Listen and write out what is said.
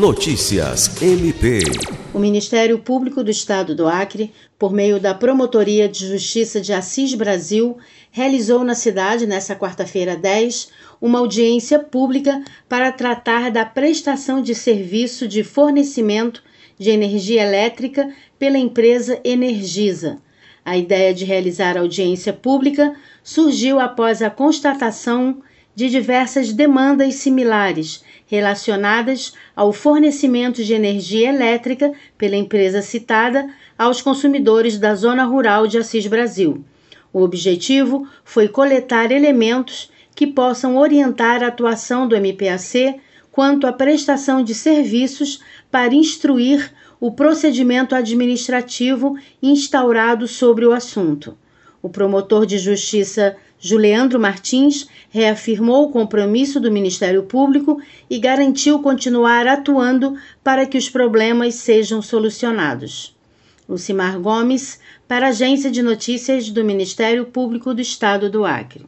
Notícias MP. O Ministério Público do Estado do Acre, por meio da Promotoria de Justiça de Assis Brasil, realizou na cidade, nesta quarta-feira 10, uma audiência pública para tratar da prestação de serviço de fornecimento de energia elétrica pela empresa Energisa. A ideia de realizar audiência pública surgiu após a constatação de diversas demandas similares relacionadas ao fornecimento de energia elétrica pela empresa citada aos consumidores da zona rural de Assis Brasil. O objetivo foi coletar elementos que possam orientar a atuação do MPAC quanto à prestação de serviços para instruir o procedimento administrativo instaurado sobre o assunto. O promotor de justiça Juliandro Martins reafirmou o compromisso do Ministério Público e garantiu continuar atuando para que os problemas sejam solucionados. Lucimar Gomes, para a Agência de Notícias do Ministério Público do Estado do Acre.